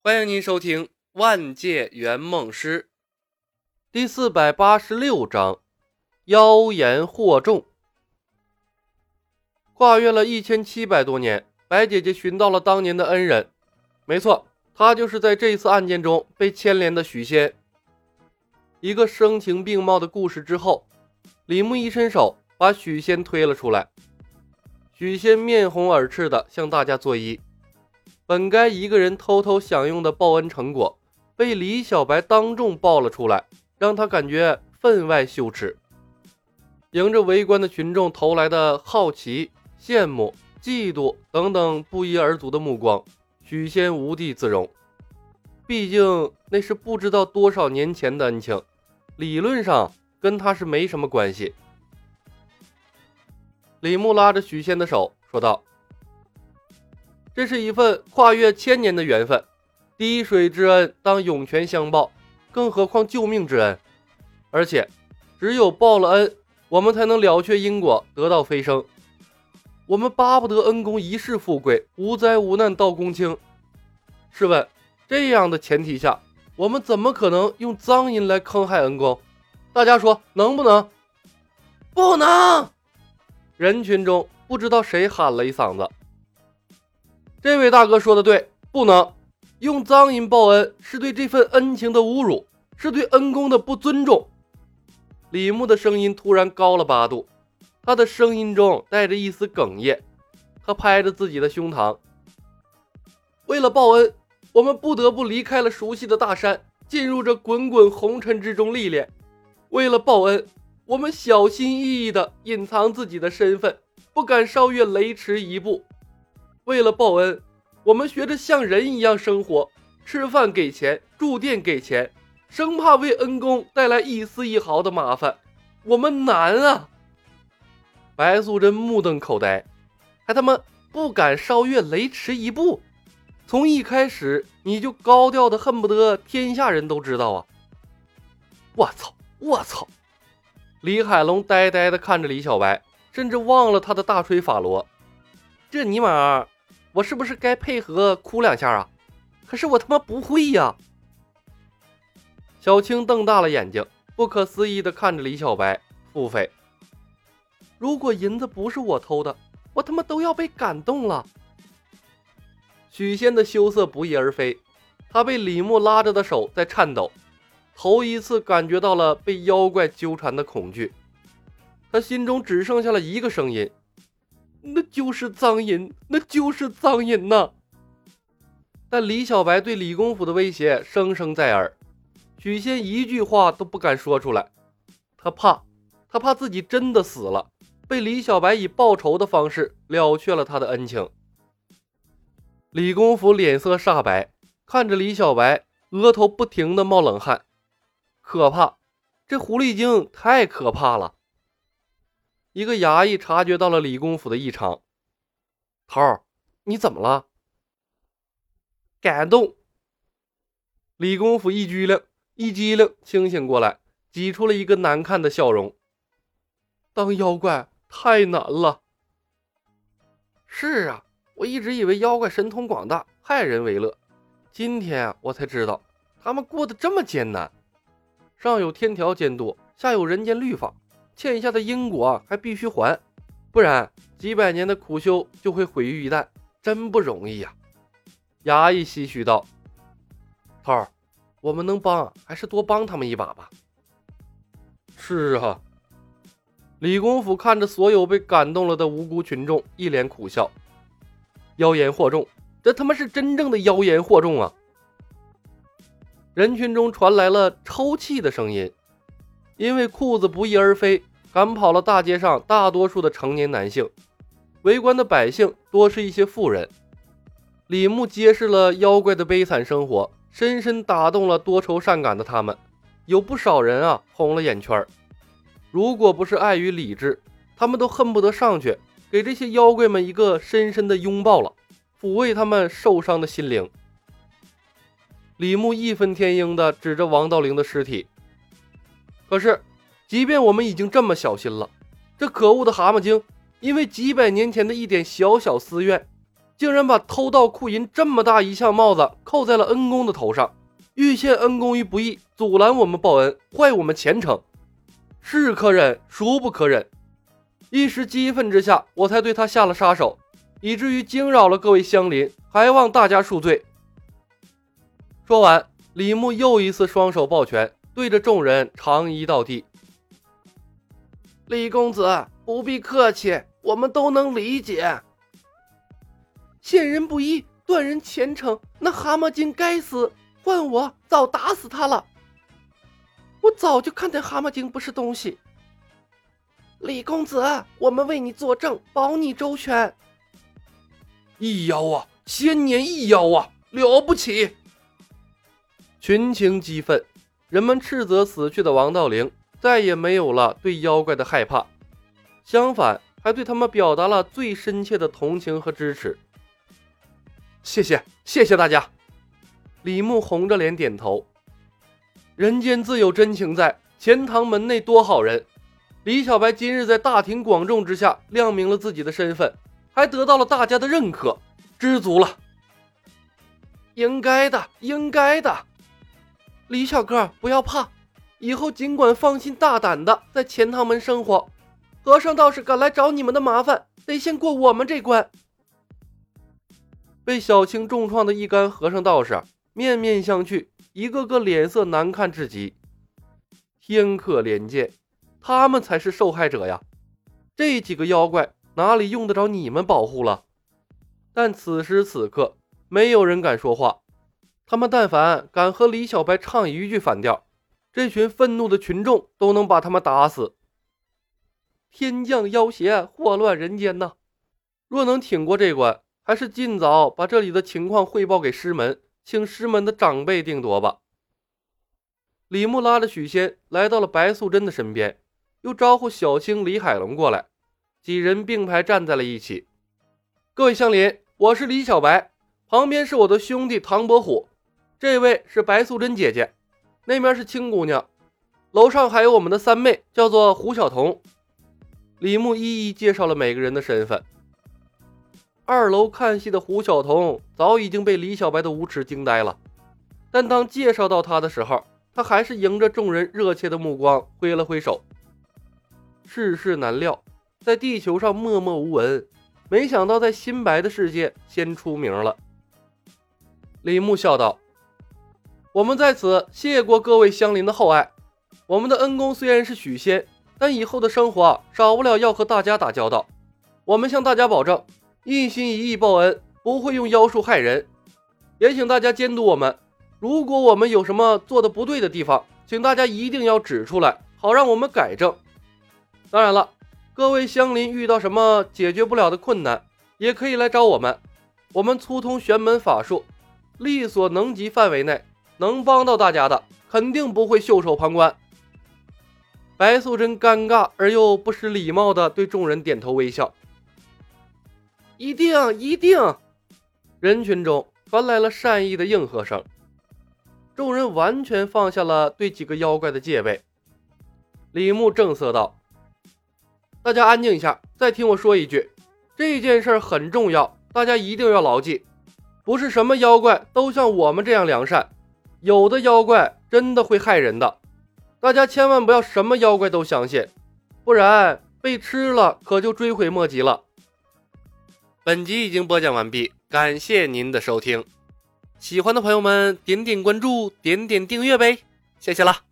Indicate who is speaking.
Speaker 1: 欢迎您收听《万界圆梦师》第四百八十六章：妖言惑众。跨越了一千七百多年，白姐姐寻到了当年的恩人。没错，她就是在这次案件中被牵连的许仙。一个声情并茂的故事之后，李牧一伸手把许仙推了出来。许仙面红耳赤的向大家作揖。本该一个人偷偷享用的报恩成果，被李小白当众爆了出来，让他感觉分外羞耻。迎着围观的群众投来的好奇、羡慕、嫉妒等等不一而足的目光，许仙无地自容。毕竟那是不知道多少年前的恩情，理论上跟他是没什么关系。李牧拉着许仙的手说道。这是一份跨越千年的缘分，滴水之恩当涌泉相报，更何况救命之恩。而且，只有报了恩，我们才能了却因果，得道飞升。我们巴不得恩公一世富贵，无灾无难到公卿。试问，这样的前提下，我们怎么可能用脏银来坑害恩公？大家说能不能？
Speaker 2: 不能！
Speaker 1: 人群中不知道谁喊了一嗓子。这位大哥说的对，不能用脏银报恩，是对这份恩情的侮辱，是对恩公的不尊重。李牧的声音突然高了八度，他的声音中带着一丝哽咽，他拍着自己的胸膛：“为了报恩，我们不得不离开了熟悉的大山，进入这滚滚红尘之中历练。为了报恩，我们小心翼翼地隐藏自己的身份，不敢稍越雷池一步。”为了报恩，我们学着像人一样生活，吃饭给钱，住店给钱，生怕为恩公带来一丝一毫的麻烦。我们难啊！白素贞目瞪口呆，还他妈不敢稍越雷池一步。从一开始你就高调的恨不得天下人都知道啊！我操！我操！李海龙呆呆的看着李小白，甚至忘了他的大锤法罗。这尼玛！我是不是该配合哭两下啊？可是我他妈不会呀！小青瞪大了眼睛，不可思议的看着李小白。付费。如果银子不是我偷的，我他妈都要被感动了。许仙的羞涩不翼而飞，他被李牧拉着的手在颤抖，头一次感觉到了被妖怪纠缠的恐惧。他心中只剩下了一个声音。那就是脏银，那就是脏银呐！但李小白对李公甫的威胁声声在耳，许仙一句话都不敢说出来。他怕，他怕自己真的死了，被李小白以报仇的方式了却了他的恩情。李公甫脸色煞白，看着李小白，额头不停的冒冷汗。可怕，这狐狸精太可怕了！一个衙役察觉到了李公甫的异常，头儿，你怎么了？
Speaker 2: 感动。
Speaker 1: 李公甫一激灵，一激灵，清醒过来，挤出了一个难看的笑容。当妖怪太难了。
Speaker 2: 是啊，我一直以为妖怪神通广大，害人为乐，今天啊我才知道，他们过得这么艰难。
Speaker 1: 上有天条监督，下有人间律法。欠下的因果还必须还，不然几百年的苦修就会毁于一旦，真不容易呀！衙役唏嘘道：“头儿，我们能帮，还是多帮他们一把吧。”是啊，李公甫看着所有被感动了的无辜群众，一脸苦笑：“妖言惑众，这他妈是真正的妖言惑众啊！”人群中传来了抽泣的声音。因为裤子不翼而飞，赶跑了大街上大多数的成年男性，围观的百姓多是一些妇人。李牧揭示了妖怪的悲惨生活，深深打动了多愁善感的他们，有不少人啊红了眼圈如果不是碍于理智，他们都恨不得上去给这些妖怪们一个深深的拥抱了，抚慰他们受伤的心灵。李牧义愤填膺地指着王道灵的尸体。可是，即便我们已经这么小心了，这可恶的蛤蟆精，因为几百年前的一点小小私怨，竟然把偷盗库银这么大一项帽子扣在了恩公的头上，欲陷恩公于不义，阻拦我们报恩，坏我们前程，是可忍，孰不可忍？一时激愤之下，我才对他下了杀手，以至于惊扰了各位乡邻，还望大家恕罪。说完，李牧又一次双手抱拳，对着众人长揖道地：“
Speaker 2: 李公子不必客气，我们都能理解。”
Speaker 3: 陷人不义，断人前程。那蛤蟆精该死，换我早打死他了。我早就看见蛤蟆精不是东西。李公子，我们为你作证，保你周全。
Speaker 1: 一妖啊，千年一妖啊，了不起！群情激愤，人们斥责死去的王道灵，再也没有了对妖怪的害怕，相反，还对他们表达了最深切的同情和支持。谢谢，谢谢大家。李牧红着脸点头。人间自有真情在，钱塘门内多好人。李小白今日在大庭广众之下亮明了自己的身份，还得到了大家的认可，知足了。
Speaker 3: 应该的，应该的。李小哥，不要怕，以后尽管放心大胆的在钱塘门生活。和尚道士敢来找你们的麻烦，得先过我们这关。
Speaker 1: 被小青重创的一干和尚道士面面相觑，一个个脸色难看至极。天可怜见，他们才是受害者呀！这几个妖怪哪里用得着你们保护了？但此时此刻，没有人敢说话。他们但凡敢和李小白唱一句反调，这群愤怒的群众都能把他们打死。
Speaker 3: 天降妖邪，祸乱人间呐！
Speaker 1: 若能挺过这关，还是尽早把这里的情况汇报给师门，请师门的长辈定夺吧。李牧拉着许仙来到了白素贞的身边，又招呼小青、李海龙过来，几人并排站在了一起。各位乡邻，我是李小白，旁边是我的兄弟唐伯虎，这位是白素贞姐姐，那边是青姑娘，楼上还有我们的三妹，叫做胡晓彤。李牧一一介绍了每个人的身份。二楼看戏的胡晓彤早已经被李小白的无耻惊呆了，但当介绍到他的时候，他还是迎着众人热切的目光挥了挥手。世事难料，在地球上默默无闻，没想到在新白的世界先出名了。李牧笑道：“我们在此谢过各位乡邻的厚爱。我们的恩公虽然是许仙，但以后的生活少不了要和大家打交道。我们向大家保证。”一心一意报恩，不会用妖术害人，也请大家监督我们。如果我们有什么做的不对的地方，请大家一定要指出来，好让我们改正。当然了，各位乡邻遇到什么解决不了的困难，也可以来找我们。我们粗通玄门法术，力所能及范围内能帮到大家的，肯定不会袖手旁观。白素贞尴尬而又不失礼貌地对众人点头微笑。
Speaker 3: 一定一定！
Speaker 1: 人群中传来了善意的应和声，众人完全放下了对几个妖怪的戒备。李牧正色道：“大家安静一下，再听我说一句，这件事很重要，大家一定要牢记。不是什么妖怪都像我们这样良善，有的妖怪真的会害人的，大家千万不要什么妖怪都相信，不然被吃了可就追悔莫及了。”本集已经播讲完毕，感谢您的收听。喜欢的朋友们，点点关注，点点订阅呗，谢谢了。